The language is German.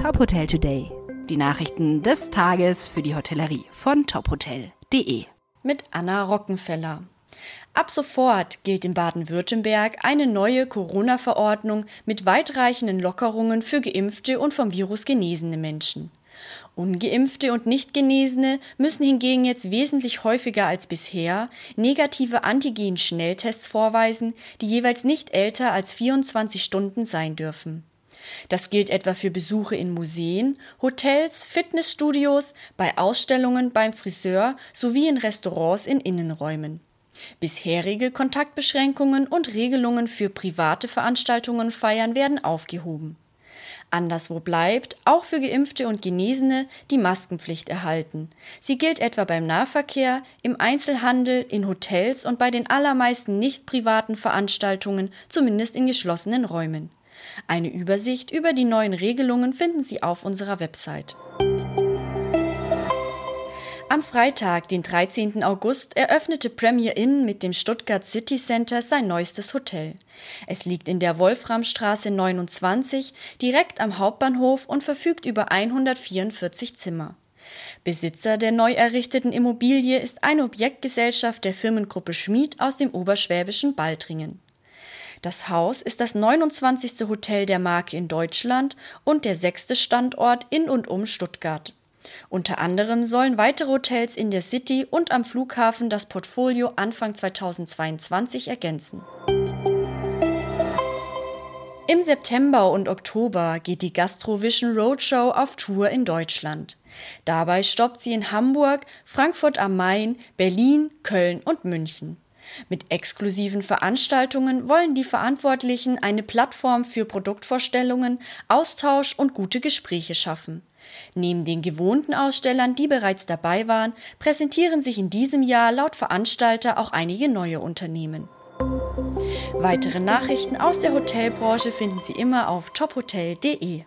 Top Hotel Today. Die Nachrichten des Tages für die Hotellerie von tophotel.de. Mit Anna Rockenfeller. Ab sofort gilt in Baden-Württemberg eine neue Corona-Verordnung mit weitreichenden Lockerungen für geimpfte und vom Virus genesene Menschen. Ungeimpfte und Nichtgenesene müssen hingegen jetzt wesentlich häufiger als bisher negative Antigen-Schnelltests vorweisen, die jeweils nicht älter als 24 Stunden sein dürfen. Das gilt etwa für Besuche in Museen, Hotels, Fitnessstudios, bei Ausstellungen, beim Friseur sowie in Restaurants in Innenräumen. Bisherige Kontaktbeschränkungen und Regelungen für private Veranstaltungen Feiern werden aufgehoben. Anderswo bleibt, auch für Geimpfte und Genesene, die Maskenpflicht erhalten. Sie gilt etwa beim Nahverkehr, im Einzelhandel, in Hotels und bei den allermeisten nicht privaten Veranstaltungen, zumindest in geschlossenen Räumen. Eine Übersicht über die neuen Regelungen finden Sie auf unserer Website. Am Freitag, den 13. August, eröffnete Premier Inn mit dem Stuttgart City Center sein neuestes Hotel. Es liegt in der Wolframstraße 29, direkt am Hauptbahnhof und verfügt über 144 Zimmer. Besitzer der neu errichteten Immobilie ist eine Objektgesellschaft der Firmengruppe Schmid aus dem oberschwäbischen Baltringen. Das Haus ist das 29. Hotel der Marke in Deutschland und der sechste Standort in und um Stuttgart. Unter anderem sollen weitere Hotels in der City und am Flughafen das Portfolio Anfang 2022 ergänzen. Im September und Oktober geht die Gastrovision Roadshow auf Tour in Deutschland. Dabei stoppt sie in Hamburg, Frankfurt am Main, Berlin, Köln und München. Mit exklusiven Veranstaltungen wollen die Verantwortlichen eine Plattform für Produktvorstellungen, Austausch und gute Gespräche schaffen. Neben den gewohnten Ausstellern, die bereits dabei waren, präsentieren sich in diesem Jahr laut Veranstalter auch einige neue Unternehmen. Weitere Nachrichten aus der Hotelbranche finden Sie immer auf tophotel.de.